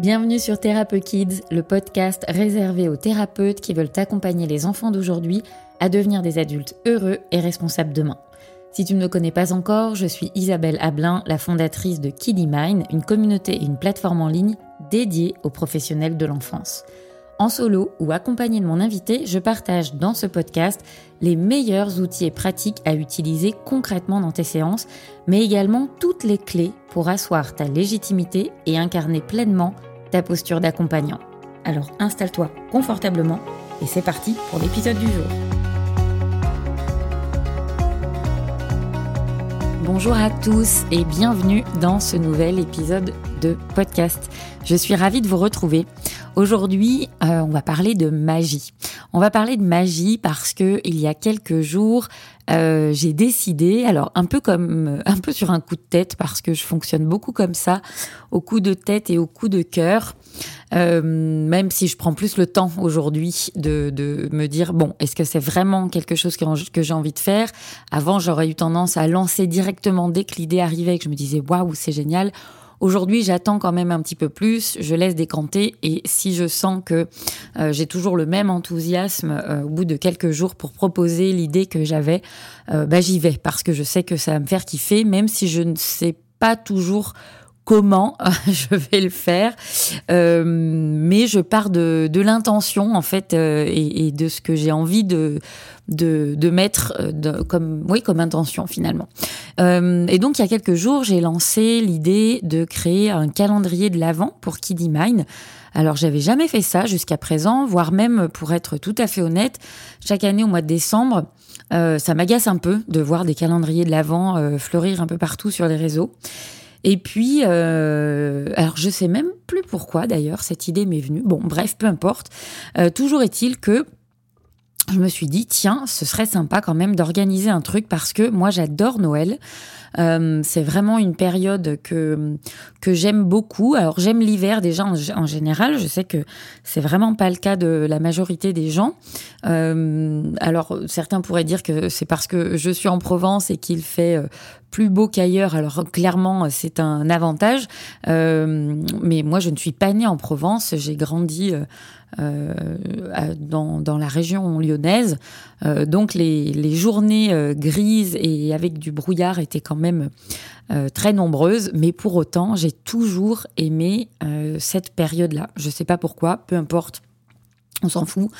Bienvenue sur Thérapeute Kids, le podcast réservé aux thérapeutes qui veulent accompagner les enfants d'aujourd'hui à devenir des adultes heureux et responsables demain. Si tu ne me connais pas encore, je suis Isabelle Ablin, la fondatrice de Kiddy Mind, une communauté et une plateforme en ligne dédiée aux professionnels de l'enfance. En solo ou accompagné de mon invité, je partage dans ce podcast les meilleurs outils et pratiques à utiliser concrètement dans tes séances, mais également toutes les clés pour asseoir ta légitimité et incarner pleinement ta posture d'accompagnant. Alors installe-toi confortablement et c'est parti pour l'épisode du jour. Bonjour à tous et bienvenue dans ce nouvel épisode de podcast. Je suis ravie de vous retrouver. Aujourd'hui, euh, on va parler de magie. On va parler de magie parce que il y a quelques jours, euh, j'ai décidé, alors un peu comme un peu sur un coup de tête parce que je fonctionne beaucoup comme ça, au coup de tête et au coup de cœur. Euh, même si je prends plus le temps aujourd'hui de, de, me dire bon, est-ce que c'est vraiment quelque chose que, j'ai envie de faire? Avant, j'aurais eu tendance à lancer directement dès que l'idée arrivait et que je me disais waouh, c'est génial. Aujourd'hui, j'attends quand même un petit peu plus, je laisse décanter et si je sens que euh, j'ai toujours le même enthousiasme euh, au bout de quelques jours pour proposer l'idée que j'avais, euh, bah, j'y vais parce que je sais que ça va me faire kiffer, même si je ne sais pas toujours comment je vais le faire, euh, mais je pars de, de l'intention en fait euh, et, et, de ce que j'ai envie de, de, de mettre euh, de, comme oui comme intention finalement. Euh, et donc il y a quelques jours j'ai lancé l'idée de créer un calendrier de l'avant pour Kiddy Mine. Alors j'avais jamais fait ça jusqu'à présent, voire même pour être tout à fait honnête, chaque année au mois de décembre, euh, ça m'agace un peu de voir des calendriers de l'avant euh, fleurir un peu partout sur les réseaux. Et puis, euh, alors je sais même plus pourquoi d'ailleurs cette idée m'est venue. Bon, bref, peu importe. Euh, toujours est-il que je me suis dit, tiens, ce serait sympa quand même d'organiser un truc parce que moi j'adore Noël. Euh, c'est vraiment une période que que j'aime beaucoup. Alors j'aime l'hiver déjà en, en, général. Je sais que c'est vraiment pas le cas de la majorité des gens. Euh, alors certains pourraient dire que c'est parce que je suis en Provence et qu'il fait euh, plus beau qu'ailleurs. Alors clairement c'est un avantage. Mais moi je ne suis pas née en Provence. J'ai grandi dans, dans, la région lyonnaise. Euh, donc les, les journées euh, grises et avec du brouillard étaient quand même très nombreuses, mais pour autant j'ai toujours aimé cette période-là. Je ne sais pas pourquoi, peu importe on s'en fout.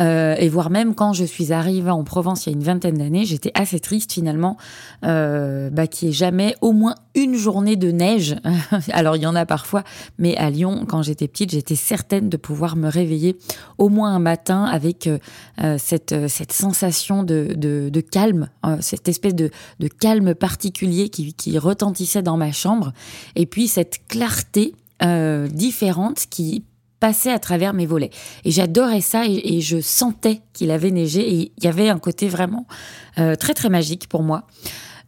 Euh, et voire même quand je suis arrivée en Provence il y a une vingtaine d'années, j'étais assez triste finalement euh, bah, qu'il n'y ait jamais au moins une journée de neige. Alors il y en a parfois, mais à Lyon, quand j'étais petite, j'étais certaine de pouvoir me réveiller au moins un matin avec euh, cette, cette sensation de, de, de calme, euh, cette espèce de, de calme particulier qui, qui retentissait dans ma chambre. Et puis cette clarté euh, différente qui passait à travers mes volets. Et j'adorais ça et, et, je sentais qu'il avait neigé et il y avait un côté vraiment euh, très très magique pour moi.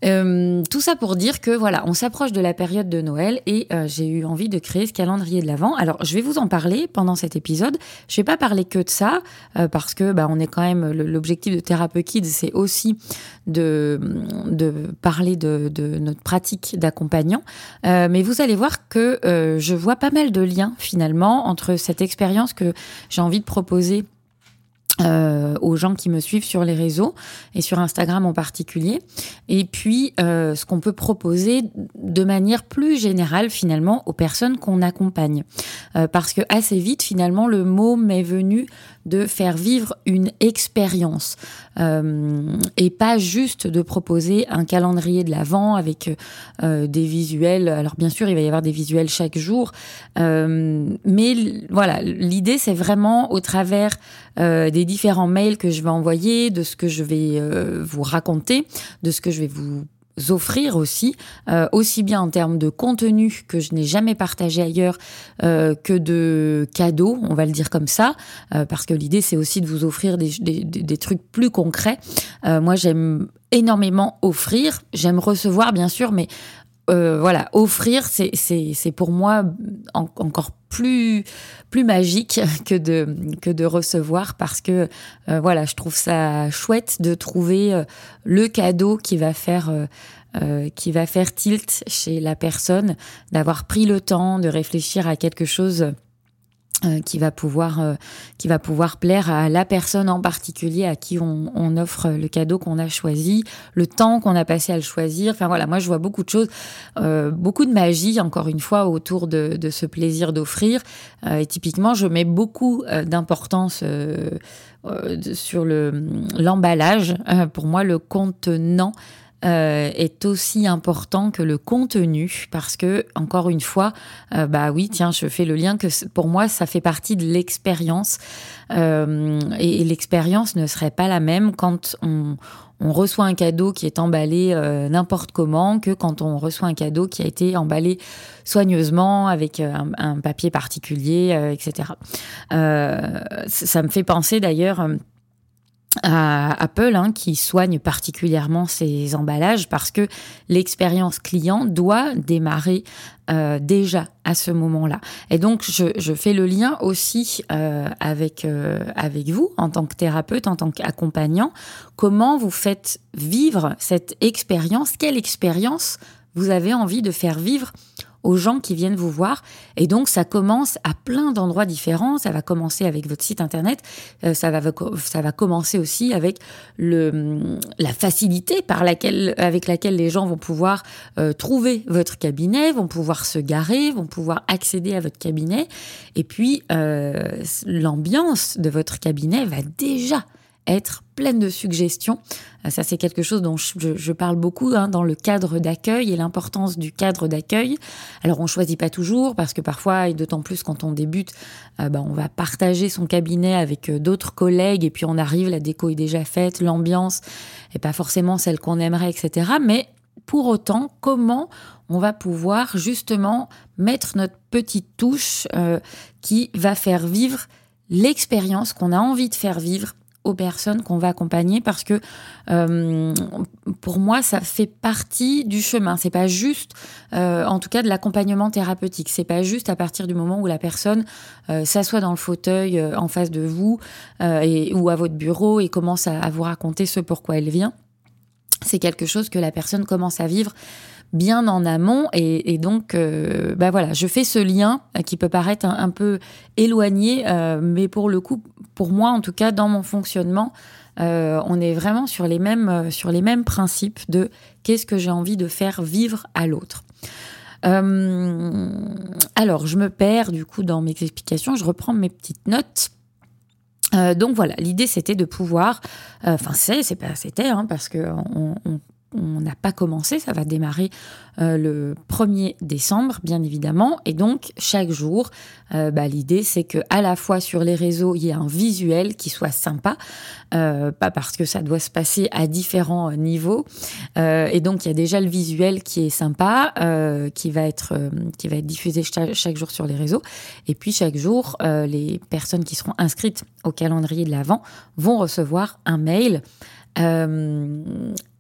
Euh, tout ça pour dire que voilà, on s'approche de la période de Noël et euh, j'ai eu envie de créer ce calendrier de l'Avent. Alors, je vais vous en parler pendant cet épisode. Je vais pas parler que de ça euh, parce que bah, on est quand même l'objectif de Thérapeute Kids, c'est aussi de de parler de, de notre pratique d'accompagnant. Euh, mais vous allez voir que euh, je vois pas mal de liens finalement entre cette expérience que j'ai envie de proposer euh, aux gens qui me suivent sur les réseaux et sur Instagram en particulier. Et puis, euh, ce qu'on peut proposer de manière plus générale finalement aux personnes qu'on accompagne. Euh, parce que assez vite, finalement, le mot m'est venu de faire vivre une expérience euh, et pas juste de proposer un calendrier de l'avant avec euh, des visuels. Alors bien sûr, il va y avoir des visuels chaque jour, euh, mais voilà, l'idée c'est vraiment au travers euh, des différents mails que je vais envoyer, de ce que je vais euh, vous raconter, de ce que je vais vous offrir aussi, euh, aussi bien en termes de contenu que je n'ai jamais partagé ailleurs euh, que de cadeaux, on va le dire comme ça, parce que l'idée c'est aussi de vous offrir des, des, des trucs plus concrets. Moi j'aime énormément offrir, j'aime recevoir bien sûr, mais euh, voilà, offrir, c'est, pour moi en, encore plus, plus magique que de, que de recevoir parce que, euh, voilà, je trouve ça chouette de trouver euh, le cadeau qui va faire qui va faire tilt chez la personne, d'avoir pris le temps de réfléchir à quelque chose euh, qui va pouvoir euh, qui va pouvoir plaire à la personne en particulier à qui on, offre le cadeau qu'on a choisi, le temps qu'on a passé à le choisir. Enfin voilà, moi je vois beaucoup de choses, euh, beaucoup de magie encore une fois autour de, de ce plaisir d'offrir. et typiquement, je mets beaucoup d'importance sur le l'emballage. pour moi, le contenant euh, est aussi important que le contenu parce que encore une fois euh, bah oui tiens je fais le lien que pour moi ça fait partie de l'expérience euh, et, l'expérience ne serait pas la même quand on, on reçoit un cadeau qui est emballé n'importe comment que quand on reçoit un cadeau qui a été emballé soigneusement avec un, papier particulier, etc. ça me fait penser d'ailleurs à Apple hein, qui soigne particulièrement ses emballages parce que l'expérience client doit démarrer euh, déjà à ce moment-là. Et donc je, je, fais le lien aussi euh, avec euh, avec vous en tant que thérapeute, en tant qu'accompagnant. Comment vous faites vivre cette expérience? Quelle expérience vous avez envie de faire vivre aux gens qui viennent vous voir. Et donc, ça commence à plein d'endroits différents. Ça va commencer avec votre site internet. Euh, ça va, ça va commencer aussi avec le, la facilité par laquelle, avec laquelle les gens vont pouvoir euh, trouver votre cabinet, vont pouvoir se garer, vont pouvoir accéder à votre cabinet. Et puis, euh, l'ambiance de votre cabinet va déjà être pleine de suggestions. Euh, ça, c'est quelque chose dont je, parle beaucoup hein, dans le cadre d'accueil et l'importance du cadre d'accueil. Alors, on choisit pas toujours parce que parfois, et d'autant plus quand on débute, euh, bah, on va partager son cabinet avec euh, d'autres collègues et puis on arrive, la déco est déjà faite, l'ambiance est pas forcément celle qu'on aimerait, etc. Mais pour autant, comment on va pouvoir justement mettre notre petite touche qui va faire vivre l'expérience qu'on a envie de faire vivre aux personnes qu'on va accompagner parce que euh, pour moi ça fait partie du chemin. C'est pas juste euh, en tout cas de l'accompagnement thérapeutique. C'est pas juste à partir du moment où la personne euh, s'assoit dans le fauteuil en face de vous et, ou à votre bureau et commence à, à vous raconter ce pourquoi elle vient. C'est quelque chose que la personne commence à vivre bien en amont. Et, donc, euh, bah voilà, je fais ce lien euh, qui peut paraître un, peu éloigné, euh, mais pour le coup, pour moi, en tout cas, dans mon fonctionnement, on est vraiment sur les mêmes, sur les mêmes principes de qu'est-ce que j'ai envie de faire vivre à l'autre. alors, je me perds du coup dans mes explications, je reprends mes petites notes. donc voilà, l'idée c'était de pouvoir, enfin c'est, c'est pas c'était, hein, parce que on, on n'a pas commencé, ça va démarrer euh, le 1er décembre, bien évidemment. Et donc, chaque jour, euh, bah, l'idée, c'est que à la fois sur les réseaux, il y ait un visuel qui soit sympa, euh, pas parce que ça doit se passer à différents niveaux. et donc, il y a déjà le visuel qui est sympa, qui va être qui va être diffusé chaque, chaque, jour sur les réseaux. Et puis, chaque jour, les personnes qui seront inscrites au calendrier de l'Avent vont recevoir un mail euh,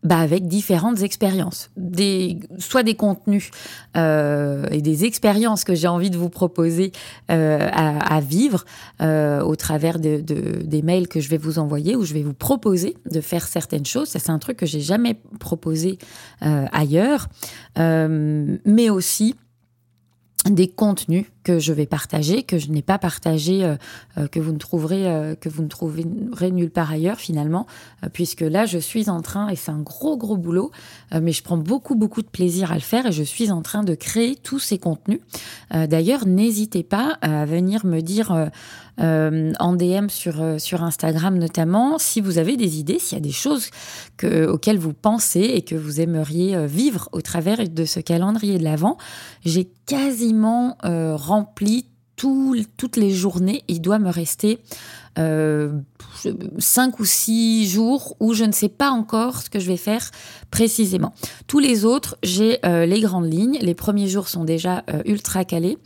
bah avec différentes expériences, des, soit des contenus euh, et des expériences que j'ai envie de vous proposer euh, à, à, vivre euh, au travers de, de, des mails que je vais vous envoyer, où je vais vous proposer de faire certaines choses. Ça, c'est un truc que j'ai jamais proposé euh, ailleurs, euh, mais aussi des contenus que je vais partager, que je n'ai pas partagé, euh, euh, que vous ne trouverez euh, que vous ne trouverez nulle part ailleurs finalement, puisque là je suis en train et c'est un gros gros boulot, mais je prends beaucoup beaucoup de plaisir à le faire et je suis en train de créer tous ces contenus. D'ailleurs, n'hésitez pas à venir me dire en DM sur sur Instagram notamment si vous avez des idées, s'il y a des choses que, auxquelles vous pensez et que vous aimeriez vivre au travers de ce calendrier de l'avant. J'ai quasiment rempli toutes les journées. Il doit me rester cinq ou six jours où je ne sais pas encore ce que je vais faire précisément. Tous les autres, j'ai euh, les grandes lignes. Les premiers jours sont déjà euh, ultra calés.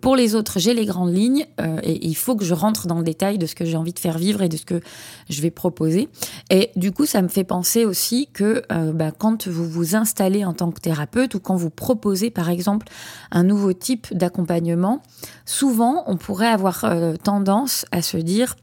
pour les autres, j'ai les grandes lignes et il faut que je rentre dans le détail de ce que j'ai envie de faire vivre et de ce que je vais proposer. Et du coup, ça me fait penser aussi que bah, quand vous vous installez en tant que thérapeute ou quand vous proposez, par exemple, un nouveau type d'accompagnement, souvent, on pourrait avoir tendance à se dire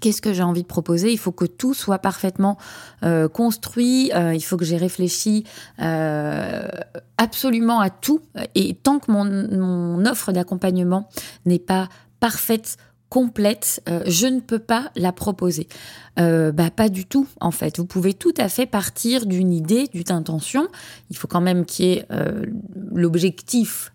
Qu'est-ce que j'ai envie de proposer? Il faut que tout soit parfaitement euh, construit. Euh, il faut que j'ai réfléchi euh, absolument à tout. Et tant que mon, mon offre d'accompagnement n'est pas parfaite, complète, je ne peux pas la proposer. bah pas du tout en fait. Vous pouvez tout à fait partir d'une idée, d'une intention. Il faut quand même qu'il y ait l'objectif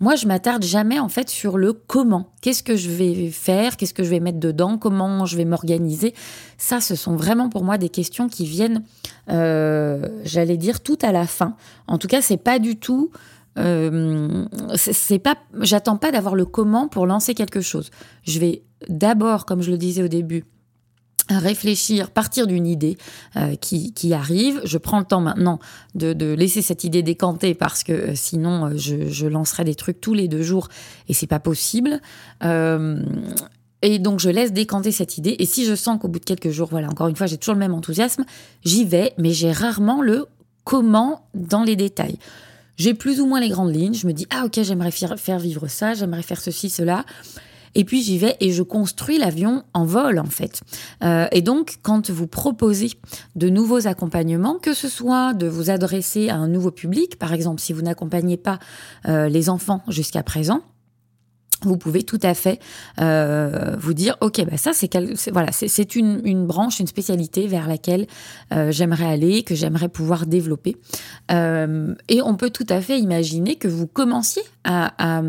moi je m'attarde jamais en fait sur le comment. Qu'est-ce que je vais faire? Qu'est-ce que je vais mettre dedans? Comment je vais m'organiser? Ça, ce sont vraiment pour moi des questions qui viennent, euh, j'allais dire, tout à la fin. En tout cas, c'est pas du tout. Euh, c'est pas, j'attends pas d'avoir le comment pour lancer quelque chose. Je vais d'abord, comme je le disais au début, réfléchir, partir d'une idée euh, qui, arrive. Je prends le temps maintenant de, laisser cette idée décanter parce que euh, sinon euh, je, je, lancerai des trucs tous les deux jours et c'est pas possible. et donc je laisse décanter cette idée et si je sens qu'au bout de quelques jours, voilà, encore une fois, j'ai toujours le même enthousiasme, j'y vais, mais j'ai rarement le comment dans les détails. J'ai plus ou moins les grandes lignes. Je me dis ah ok j'aimerais faire vivre ça, j'aimerais faire ceci cela. Et puis j'y vais et je construis l'avion en vol en fait. Euh, et donc quand vous proposez de nouveaux accompagnements, que ce soit de vous adresser à un nouveau public, par exemple si vous n'accompagnez pas euh, les enfants jusqu'à présent, vous pouvez tout à fait euh, vous dire ok bah ça c'est voilà c'est une, une, branche une spécialité vers laquelle euh, j'aimerais aller que j'aimerais pouvoir développer euh, et on peut tout à fait imaginer que vous commenciez à, à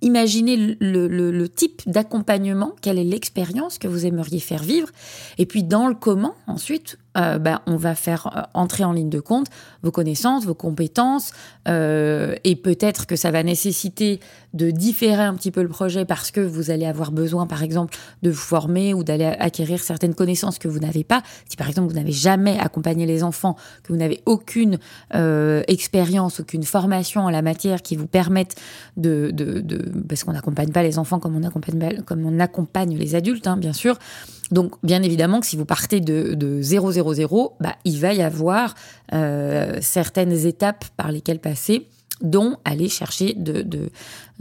imaginer le type d'accompagnement quelle est l'expérience que vous aimeriez faire vivre et puis dans le comment ensuite euh, bah, on va faire euh, entrer en ligne de compte vos connaissances, vos compétences, euh, et peut-être que ça va nécessiter de différer un petit peu le projet parce que vous allez avoir besoin, par exemple, de vous former ou d'aller acquérir certaines connaissances que vous n'avez pas. Si par exemple vous n'avez jamais accompagné les enfants, que vous n'avez aucune expérience, aucune formation en la matière qui vous permette de, parce qu'on n'accompagne pas les enfants comme on accompagne, les adultes, hein, bien sûr. Donc, bien évidemment que si vous partez de, de 000, bah, il va y avoir euh, certaines étapes par lesquelles passer dont aller chercher de, de,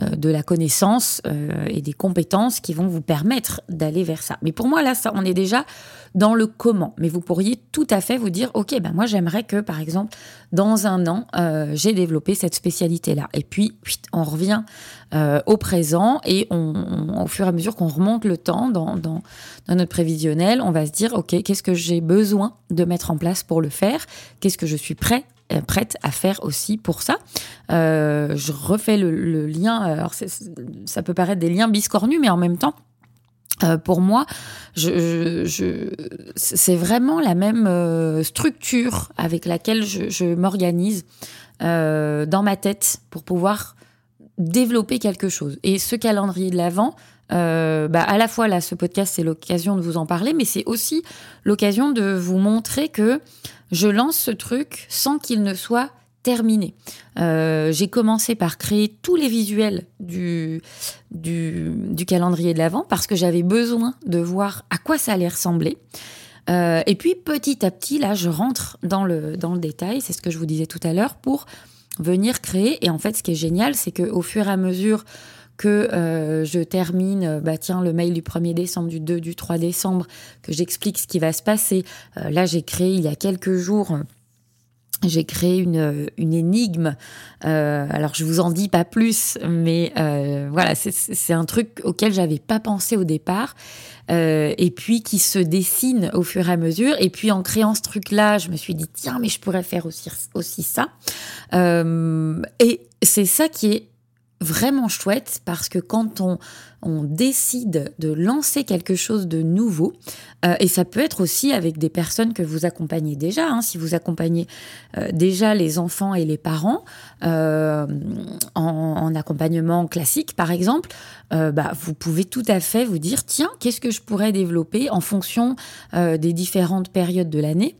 euh, de la connaissance euh, et des compétences qui vont vous permettre d'aller vers ça. Mais pour moi, là, ça, on est déjà dans le comment. Mais vous pourriez tout à fait vous dire, OK, ben moi, j'aimerais que, par exemple, dans un an, euh, j'ai développé cette spécialité-là. Et puis, on revient au présent et au fur et à mesure qu'on remonte le temps dans, dans, dans notre prévisionnel, on va se dire, OK, qu'est-ce que j'ai besoin de mettre en place pour le faire? Qu'est-ce que je suis prêt prête à faire aussi pour ça. Euh, je refais le, lien. Alors ça peut paraître des liens biscornus, mais en même temps, euh, pour moi, je, je, c'est vraiment la même structure avec laquelle je, je m'organise dans ma tête pour pouvoir développer quelque chose. Et ce calendrier de l'avant, euh, bah, à la fois là, ce podcast, c'est l'occasion de vous en parler, mais c'est aussi l'occasion de vous montrer que je lance ce truc sans qu'il ne soit terminé. Euh, j'ai commencé par créer tous les visuels du, du, calendrier de l'Avent parce que j'avais besoin de voir à quoi ça allait ressembler. Euh, et puis petit à petit, là, je rentre dans le, dans le détail, c'est ce que je vous disais tout à l'heure, pour venir créer. Et en fait, ce qui est génial, c'est qu'au fur et à mesure que euh, je termine, euh, bah tiens, le mail du 1er décembre, du 2, du 3 décembre, que j'explique ce qui va se passer. Euh, là, j'ai créé il y a quelques jours j'ai créé une, une énigme. Euh, alors je vous en dis pas plus, mais euh, voilà, c'est un truc auquel j'avais pas pensé au départ, euh, et puis qui se dessine au fur et à mesure. Et puis en créant ce truc-là, je me suis dit tiens, mais je pourrais faire aussi aussi ça. et c'est ça qui est vraiment chouette parce que quand on, on décide de lancer quelque chose de nouveau, euh, et ça peut être aussi avec des personnes que vous accompagnez déjà, hein, si vous accompagnez euh, déjà les enfants et les parents euh, en, en, accompagnement classique par exemple, euh, bah, vous pouvez tout à fait vous dire tiens, qu'est-ce que je pourrais développer en fonction euh, des différentes périodes de l'année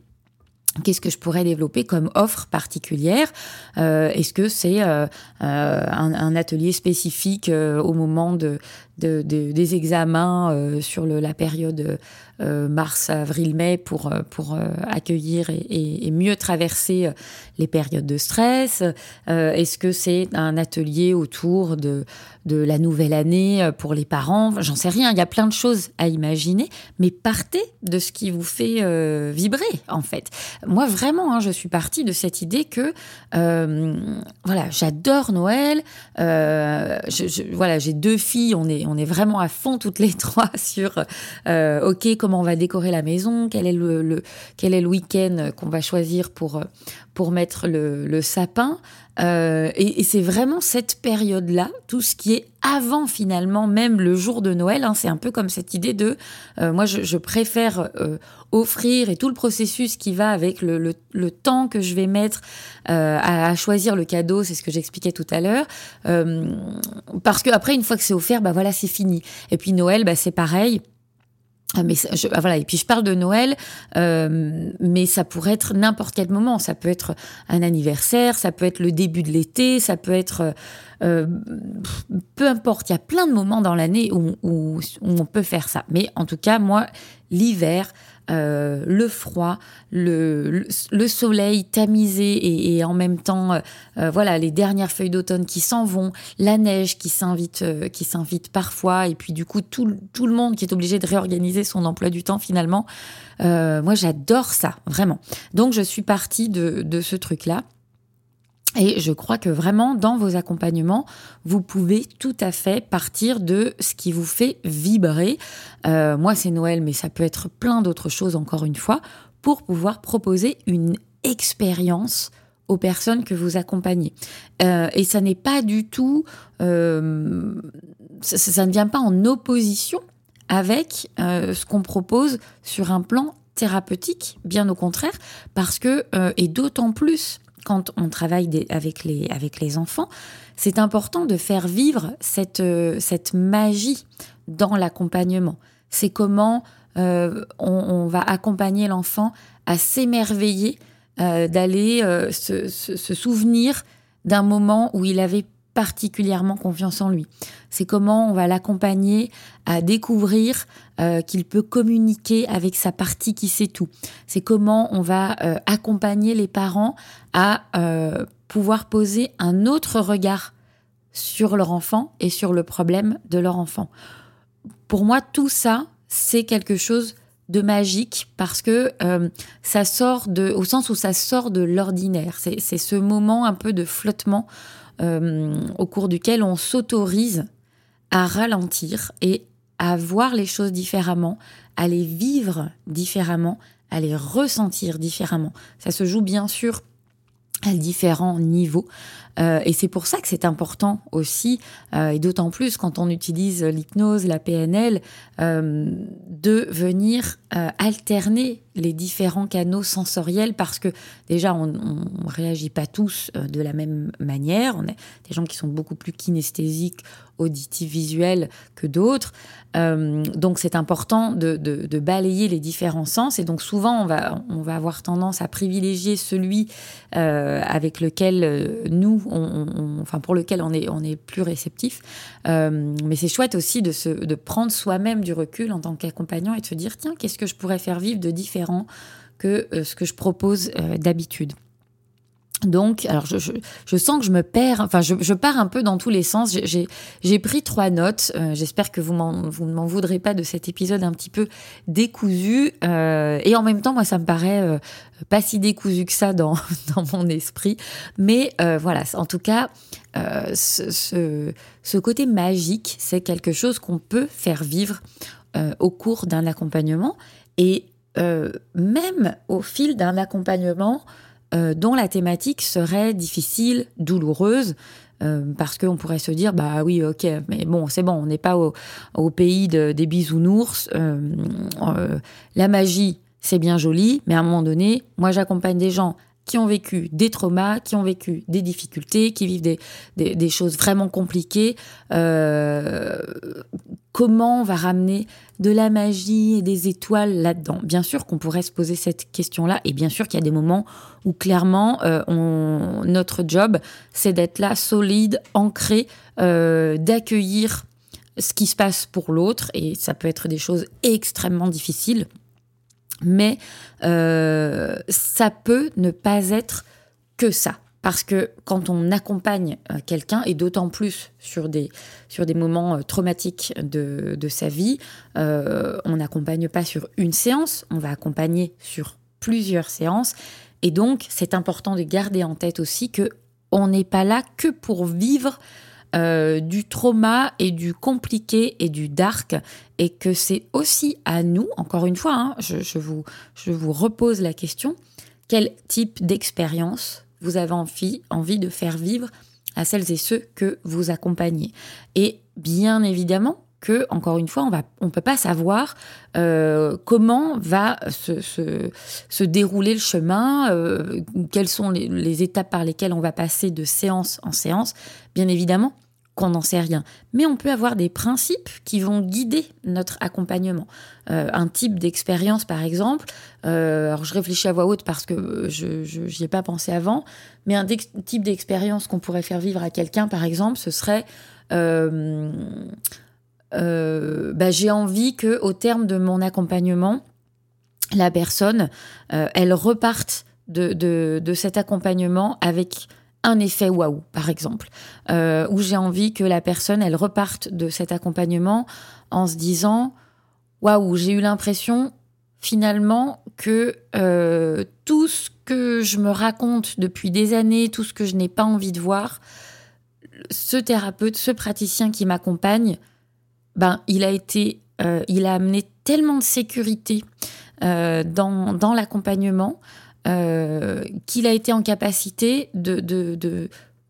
Qu'est-ce que je pourrais développer comme offre particulière? Euh, Est-ce que c'est euh, euh, un, un, atelier spécifique au moment de, des examens sur la période mars, avril, mai pour, pour accueillir et, mieux traverser les périodes de stress Est-ce que c'est un atelier autour de, de la nouvelle année pour les parents? J'en sais rien, il y a plein de choses à imaginer, mais partez de ce qui vous fait vibrer en fait. Moi vraiment, hein, je suis partie de cette idée que voilà, j'adore Noël. voilà, j'ai deux filles, on est, on est vraiment à fond toutes les trois sur ok comment on va décorer la maison, quel est le, quel est le week-end qu'on va choisir pour pour mettre le, sapin. Euh, et, c'est vraiment cette période-là, tout ce qui est avant finalement, même le jour de Noël. Hein, c'est un peu comme cette idée de, euh, moi je, préfère euh, offrir et tout le processus qui va avec le, temps que je vais mettre à, choisir le cadeau, c'est ce que j'expliquais tout à l'heure. parce que après, une fois que c'est offert, bah voilà, c'est fini. Et puis Noël, bah, c'est pareil. Ah, mais je, ah, voilà. Et puis je parle de Noël euh, mais ça pourrait être n'importe quel moment. Ça peut être un anniversaire ça peut être le début de l'été ça peut être euh, peu importe. Il y a plein de moments dans l'année où, on peut faire ça. Mais en tout cas moi l'hiver euh, le froid, le, le, soleil tamisé et, en même temps, euh, euh, voilà, les dernières feuilles d'automne qui s'en vont, la neige qui s'invite, qui s'invite parfois, et puis du coup tout, tout, le monde qui est obligé de réorganiser son emploi du temps finalement. moi, j'adore ça, vraiment. Donc, je suis partie de, de ce truc-là. Et je crois que vraiment, dans vos accompagnements, vous pouvez tout à fait partir de ce qui vous fait vibrer. Euh, moi, c'est Noël, mais ça peut être plein d'autres choses, encore une fois, pour pouvoir proposer une expérience aux personnes que vous accompagnez. Euh, et ça n'est pas du tout... Euh, ça, ça, ne vient pas en opposition avec ce qu'on propose sur un plan thérapeutique, bien au contraire, parce que, et d'autant plus quand on travaille avec, les, enfants, c'est important de faire vivre cette, euh, magie dans l'accompagnement. C'est comment euh, on, va accompagner l'enfant à s'émerveiller, euh, d'aller se, souvenir d'un moment où il avait particulièrement confiance en lui. C'est comment on va l'accompagner à découvrir euh, qu'il peut communiquer avec sa partie qui sait tout. C'est comment on va euh, accompagner les parents à euh, pouvoir poser un autre regard sur leur enfant et sur le problème de leur enfant. Pour moi, tout ça, c'est quelque chose de magique parce que ça sort de, au sens où ça sort de l'ordinaire. C'est ce moment un peu de flottement au cours duquel on s'autorise à ralentir et à voir les choses différemment, à les vivre différemment, à les ressentir différemment. Ça se joue bien sûr à différents niveaux. Euh, et c'est pour ça que c'est important aussi, euh, et d'autant plus quand on utilise l'hypnose, la PNL, de venir alterner les différents canaux sensoriels parce que déjà on ne réagit pas tous de la même manière. On a des gens qui sont beaucoup plus kinesthésiques auditifs, visuels que d'autres. Euh, donc c'est important de, balayer les différents sens et donc souvent on va, avoir tendance à privilégier celui euh, avec lequel euh, nous, enfin pour lequel on est, plus réceptif. mais c'est chouette aussi de, de prendre soi-même du recul en tant qu'accompagnant et de se dire tiens qu'est-ce que je pourrais faire vivre de différent que ce que je propose d'habitude? Donc, alors je, je, sens que je me perds, enfin je, je pars un peu dans tous les sens. J'ai pris trois notes. Euh, j'espère que vous, vous ne m'en voudrez pas de cet épisode un petit peu décousu. Euh, et en même temps, moi, ça me paraît euh, pas si décousu que ça dans, dans mon esprit. Mais voilà, en tout cas, ce, ce, ce, côté magique, c'est quelque chose qu'on peut faire vivre au cours d'un accompagnement. Et même au fil d'un accompagnement, euh, dont la thématique serait difficile, douloureuse, euh, parce qu'on pourrait se dire, bah oui, ok, mais bon, c'est bon, on n'est pas au, pays des bisounours. Euh, la magie, c'est bien joli, mais à un moment donné, moi j'accompagne des gens qui ont vécu des traumas, qui ont vécu des difficultés, qui vivent des, des, choses vraiment compliquées. Euh, comment on va ramener de la magie et des étoiles là-dedans Bien sûr qu'on pourrait se poser cette question-là, et bien sûr qu'il y a des moments où clairement euh, notre job, c'est d'être là, solide, ancré, euh, d'accueillir ce qui se passe pour l'autre, et ça peut être des choses extrêmement difficiles, mais euh, ça peut ne pas être que ça. Parce que quand on accompagne euh, quelqu'un, et d'autant plus sur des, sur des moments euh, traumatiques de, de sa vie, on n'accompagne pas sur une séance, on va accompagner sur plusieurs séances. Et donc, c'est important de garder en tête aussi que on n'est pas là que pour vivre euh, du trauma et du compliqué et du dark, et que c'est aussi à nous, encore une fois, hein, je, vous, je vous repose la question, quel type d'expérience vous avez envie, de faire vivre à celles et ceux que vous accompagnez. Et bien évidemment, que, encore une fois, on ne on peut pas savoir euh, comment va se, dérouler le chemin, euh, quelles sont les, étapes par lesquelles on va passer de séance en séance. Bien évidemment qu'on n'en sait rien. Mais on peut avoir des principes qui vont guider notre accompagnement. Euh, un type d'expérience, par exemple, alors je réfléchis à voix haute parce que je n'y ai pas pensé avant, mais un type d'expérience qu'on pourrait faire vivre à quelqu'un, par exemple, ce serait... Euh, bah, j'ai envie que au terme de mon accompagnement, la personne, euh, elle reparte de, de, cet accompagnement avec un effet waouh, par exemple, euh, où j'ai envie que la personne, elle reparte de cet accompagnement en se disant waouh, j'ai eu l'impression finalement que tout ce que je me raconte depuis des années, tout ce que je n'ai pas envie de voir, ce thérapeute, ce praticien qui m'accompagne, ben, il a été, euh, il a amené tellement de sécurité euh, dans l'accompagnement euh, qu'il a été en capacité de, de, de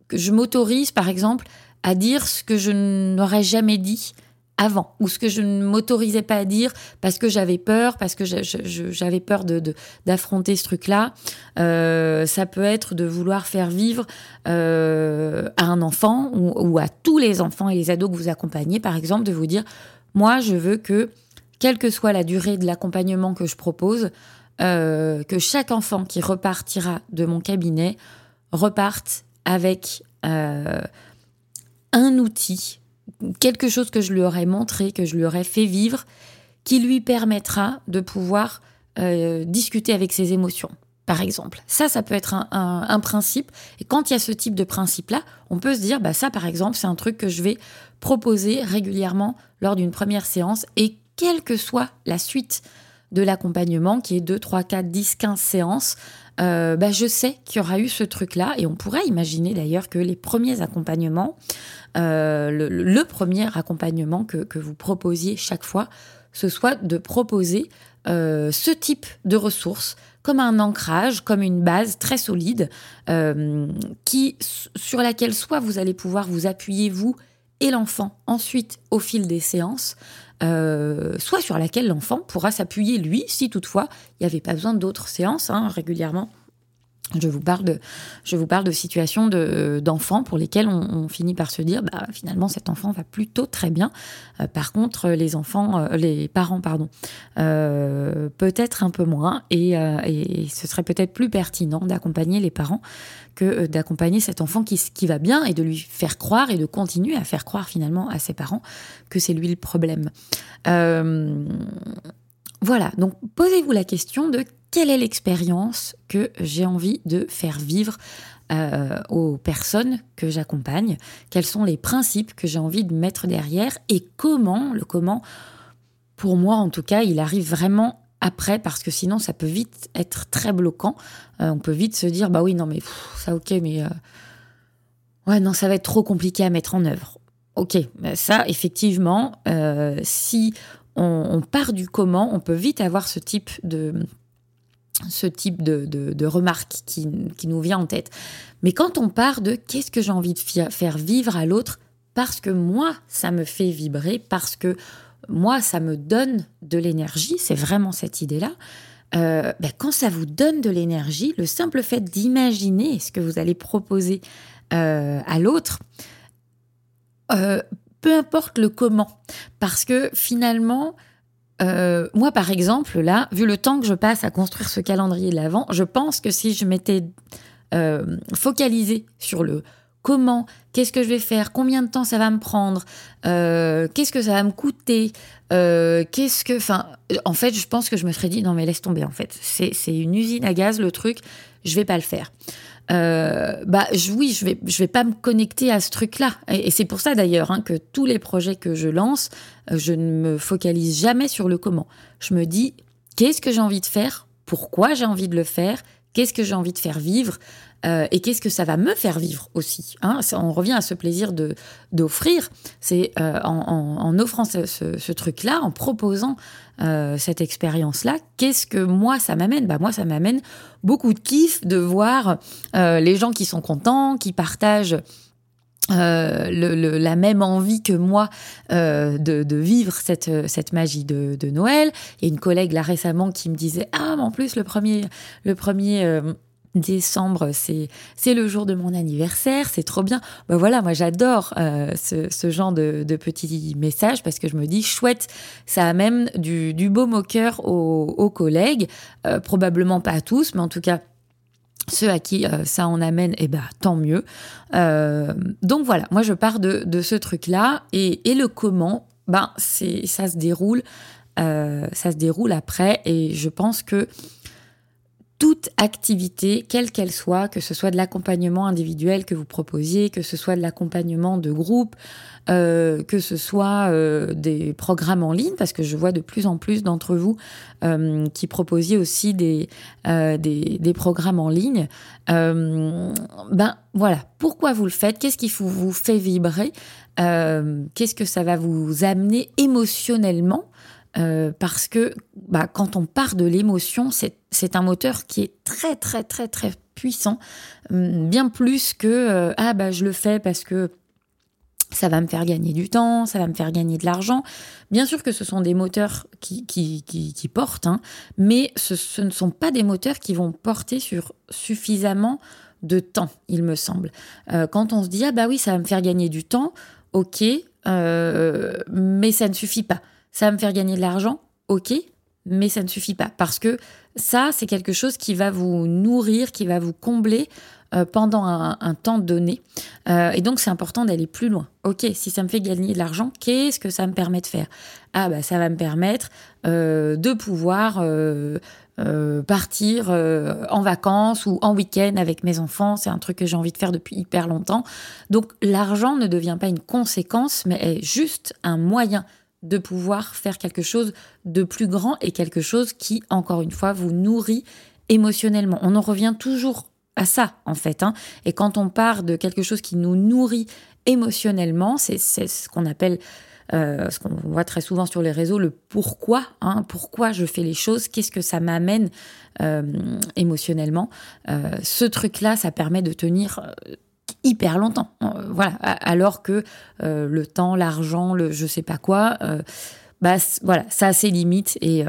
que je m'autorise, par exemple, à dire ce que je n'aurais jamais dit avant, ou ce que je ne m'autorisais pas à dire parce que j'avais peur, parce que j'avais peur de d'affronter ce truc-là. Euh, ça peut être de vouloir faire vivre euh, à un enfant ou, à tous les enfants et les ados que vous accompagnez, par exemple, de vous dire, moi, je veux que, quelle que soit la durée de l'accompagnement que je propose, euh, que chaque enfant qui repartira de mon cabinet reparte avec un outil quelque chose que je lui aurais montré, que je lui aurais fait vivre, qui lui permettra de pouvoir euh, discuter avec ses émotions, par exemple. Ça, ça peut être un, principe. Et quand il y a ce type de principe-là, on peut se dire, bah ça, par exemple, c'est un truc que je vais proposer régulièrement lors d'une première séance. Et quelle que soit la suite de l'accompagnement, qui est 2, 3, 4, 10, 15 séances, euh, bah, je sais qu'il y aura eu ce truc-là. Et on pourrait imaginer d'ailleurs que les premiers accompagnements, euh, le, premier accompagnement que, vous proposiez chaque fois, ce soit de proposer euh, ce type de ressources comme un ancrage, comme une base très solide, qui, sur laquelle soit vous allez pouvoir vous appuyer, vous et l'enfant, ensuite au fil des séances, euh, soit sur laquelle l'enfant pourra s'appuyer lui, si toutefois il n'y avait pas besoin d'autres séances hein, régulièrement. Je vous parle de, je vous parle de situations d'enfants pour lesquels on, finit par se dire, bah, finalement, cet enfant va plutôt très bien. Euh, par contre, les enfants, euh, les parents, pardon, peut-être un peu moins, et ce serait peut-être plus pertinent d'accompagner les parents que d'accompagner cet enfant qui, va bien et de lui faire croire et de continuer à faire croire finalement à ses parents que c'est lui le problème. voilà, donc posez-vous la question de quelle est l'expérience que j'ai envie de faire vivre euh, aux personnes que j'accompagne, quels sont les principes que j'ai envie de mettre derrière? Et comment, le comment, pour moi en tout cas, il arrive vraiment après parce que sinon ça peut vite être très bloquant. Euh, on peut vite se dire bah oui non mais ça ok mais euh, ouais non ça va être trop compliqué à mettre en œuvre. Ok, bah, ça effectivement, si on, part du comment, on peut vite avoir ce type de, ce type de, de, remarque qui, qui, nous vient en tête. Mais quand on part de qu'est-ce que j'ai envie de faire vivre à l'autre parce que moi, ça me fait vibrer, parce que moi, ça me donne de l'énergie, c'est vraiment cette idée-là. Euh, ben, quand ça vous donne de l'énergie, le simple fait d'imaginer ce que vous allez proposer euh, à l'autre, euh, peu importe le comment, parce que finalement, moi, par exemple, là, vu le temps que je passe à construire ce calendrier de l'Avent, je pense que si je m'étais focalisée sur le comment, qu'est-ce que je vais faire, combien de temps ça va me prendre, euh, qu'est-ce que ça va me coûter, euh, qu'est-ce que, enfin, en fait, je pense que je me serais dit non mais laisse tomber en fait, c'est une usine à gaz le truc, je vais pas le faire. Euh, bah oui, je vais je vais pas me connecter à ce truc-là. Et, c'est pour ça d'ailleurs hein, que tous les projets que je lance, je ne me focalise jamais sur le comment. Je me dis qu'est-ce que j'ai envie de faire, pourquoi j'ai envie de le faire, qu'est-ce que j'ai envie de faire vivre. Euh, et qu'est-ce que ça va me faire vivre aussi hein On revient à ce plaisir de d'offrir. C'est euh, en, offrant ce, truc-là, en proposant euh, cette expérience-là, qu'est-ce que moi ça m'amène? Bah moi ça m'amène beaucoup de kiff de voir les gens qui sont contents, qui partagent. La même envie que moi de, vivre cette, cette magie de, Noël. Il y a une collègue là récemment qui me disait ah mais en plus le premier le premier décembre, c'est c'est le jour de mon anniversaire, c'est trop bien. Ben voilà, moi j'adore euh, ce, ce, genre de, de, petits messages parce que je me dis chouette, ça amène du, du beau moqueur aux, aux collègues, euh, probablement pas à tous, mais en tout cas ceux à qui euh, ça en amène, eh ben tant mieux. donc voilà, moi je pars de, de ce truc-là et, et, le comment, ben c'est ça se déroule, ça se déroule après et je pense que toute activité, quelle qu'elle soit, que ce soit de l'accompagnement individuel que vous proposiez, que ce soit de l'accompagnement de groupe, euh, que ce soit euh, des programmes en ligne, parce que je vois de plus en plus d'entre vous euh, qui proposiez aussi des, des, des, programmes en ligne. ben voilà, pourquoi vous le faites? Qu'est-ce qui vous fait vibrer? Qu'est-ce que ça va vous amener émotionnellement? Euh, parce que bah, quand on part de l'émotion, c'est un moteur qui est très très très très puissant, hum, bien plus que euh, ah bah je le fais parce que ça va me faire gagner du temps, ça va me faire gagner de l'argent. Bien sûr que ce sont des moteurs qui, portent, hein, mais ce, ne sont pas des moteurs qui vont porter sur suffisamment de temps, il me semble. Euh, quand on se dit ah bah oui ça va me faire gagner du temps, ok, mais ça ne suffit pas. Ça va me faire gagner de l'argent, ok, mais ça ne suffit pas. Parce que ça, c'est quelque chose qui va vous nourrir, qui va vous combler euh, pendant un, temps donné. Euh, et donc, c'est important d'aller plus loin. Ok, si ça me fait gagner de l'argent, qu'est-ce que ça me permet de faire? Ah, bah, ça va me permettre euh, de pouvoir partir en vacances ou en week-end avec mes enfants. C'est un truc que j'ai envie de faire depuis hyper longtemps. Donc, l'argent ne devient pas une conséquence, mais est juste un moyen de pouvoir faire quelque chose de plus grand et quelque chose qui, encore une fois, vous nourrit émotionnellement. On en revient toujours à ça, en fait. Hein. Et quand on part de quelque chose qui nous nourrit émotionnellement, c'est ce qu'on appelle, euh, ce qu'on voit très souvent sur les réseaux, le pourquoi. Hein, pourquoi je fais les choses, qu'est-ce que ça m'amène euh, émotionnellement? Euh, ce truc-là, ça permet de tenir hyper longtemps. Euh, voilà, alors que euh, le temps, l'argent, le je sais pas quoi, euh, bah voilà, ça a ses limites et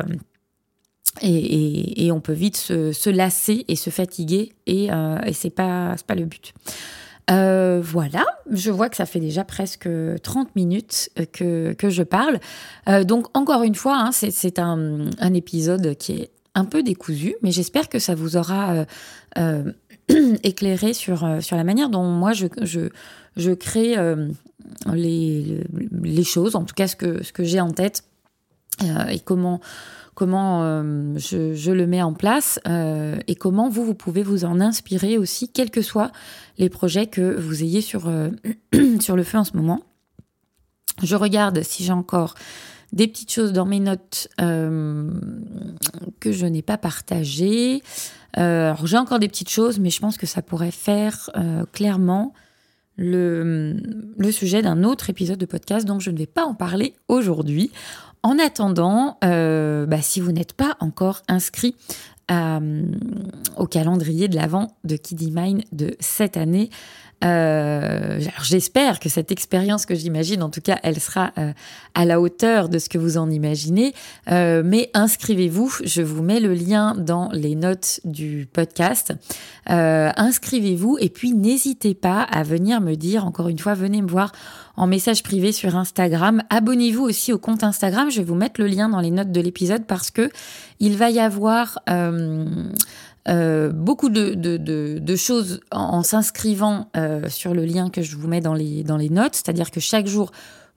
et, et, on peut vite se, se, lasser et se fatiguer et, et c'est pas pas le but. voilà, je vois que ça fait déjà presque 30 minutes que, que je parle. donc encore une fois, hein, c'est un, un, épisode qui est un peu décousu, mais j'espère que ça vous aura éclairé sur, euh, sur la manière dont moi je, je, je crée euh, les, les, choses, en tout cas ce que, ce que j'ai en tête euh, et comment, comment je, je, le mets en place et comment vous, vous pouvez vous en inspirer aussi, quels que soient les projets que vous ayez sur, sur le feu en ce moment. Je regarde si j'ai encore des petites choses dans mes notes que je n'ai pas partagées. Euh, j'ai encore des petites choses, mais je pense que ça pourrait faire euh, clairement le, sujet d'un autre épisode de podcast, donc je ne vais pas en parler aujourd'hui. En attendant, euh, bah, si vous n'êtes pas encore inscrit au calendrier de l'avant de Kiddy Mine de cette année, euh, j'espère que cette expérience que j'imagine, en tout cas, elle sera euh, à la hauteur de ce que vous en imaginez. Euh, mais inscrivez-vous, je vous mets le lien dans les notes du podcast. inscrivez-vous et puis n'hésitez pas à venir me dire, encore une fois, venez me voir en message privé sur Instagram. Abonnez-vous aussi au compte Instagram. Je vais vous mettre le lien dans les notes de l'épisode parce que il va y avoir beaucoup de, choses en, s'inscrivant sur le lien que je vous mets dans les, dans les notes, c'est-à-dire que chaque jour,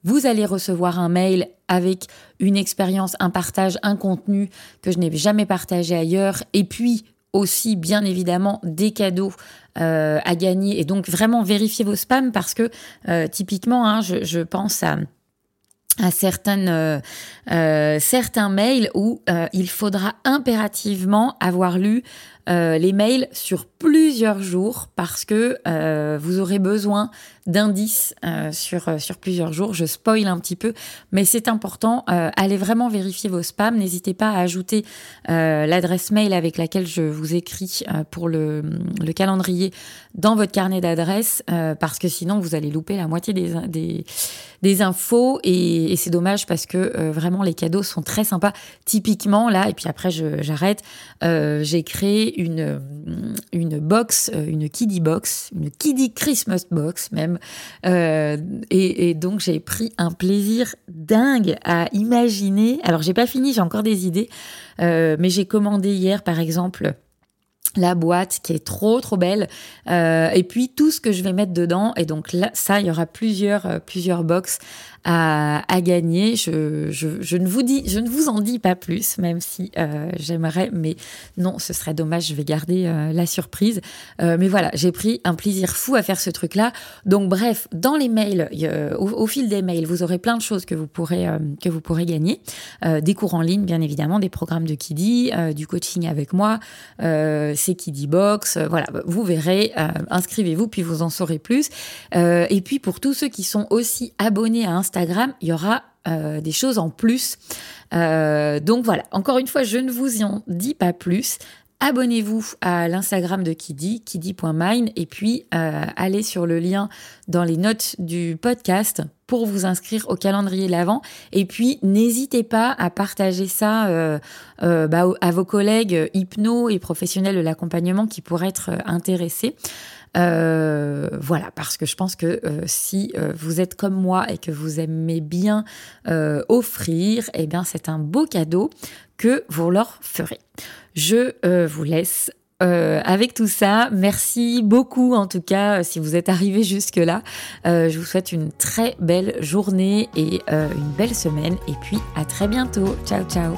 vous allez recevoir un mail avec une expérience, un partage, un contenu que je n'ai jamais partagé ailleurs, et puis aussi bien évidemment des cadeaux euh, à gagner. Et donc vraiment vérifiez vos spams parce que euh, typiquement, hein, je, pense à à certaines, euh, certains mails où il faudra impérativement avoir lu les mails sur plusieurs jours parce que vous aurez besoin d'indices euh, sur, euh, sur plusieurs jours. Je spoil un petit peu, mais c'est important. Euh, allez vraiment vérifier vos spams. N'hésitez pas à ajouter l'adresse mail avec laquelle je vous écris pour le, le, calendrier dans votre carnet d'adresses, parce que sinon vous allez louper la moitié des, des, des infos et, et c'est dommage parce que vraiment les cadeaux sont très sympas. Typiquement là, et puis après j'arrête, j'ai créé une, une box, une kiddie box, une kiddie Christmas box même euh, et, donc j'ai pris un plaisir dingue à imaginer. Alors j'ai pas fini, j'ai encore des idées, euh, mais j'ai commandé hier par exemple la boîte qui est trop trop belle euh, et puis tout ce que je vais mettre dedans. Et donc là ça il y aura plusieurs plusieurs box à, gagner. Je, je, ne vous dis, je ne vous en dis pas plus, même si euh, j'aimerais, mais non, ce serait dommage. Je vais garder euh, la surprise. Euh, mais voilà, j'ai pris un plaisir fou à faire ce truc-là. Donc bref, dans les mails, au, fil des mails, vous aurez plein de choses que vous pourrez que vous pourrez gagner. des cours en ligne, bien évidemment, des programmes de Kiddy, du coaching avec moi, c'est Kiddy Box. voilà, vous verrez. Inscrivez-vous, puis vous en saurez plus. et puis pour tous ceux qui sont aussi abonnés à Instagram Il y aura euh, des choses en plus. Euh, donc voilà, encore une fois, je ne vous en dis pas plus. Abonnez-vous à l'Instagram de Kiddy, kiddy.mine, et puis euh, allez sur le lien dans les notes du podcast pour vous inscrire au calendrier l'avant. Et puis, n'hésitez pas à partager ça bah, à vos collègues hypno et professionnels de l'accompagnement qui pourraient être intéressés. Euh, voilà, parce que je pense que euh, si euh, vous êtes comme moi et que vous aimez bien offrir, eh bien c'est un beau cadeau que vous leur ferez. Je vous laisse avec tout ça, merci beaucoup en tout cas si vous êtes arrivé jusque-là. je vous souhaite une très belle journée et une belle semaine et puis à très bientôt. Ciao ciao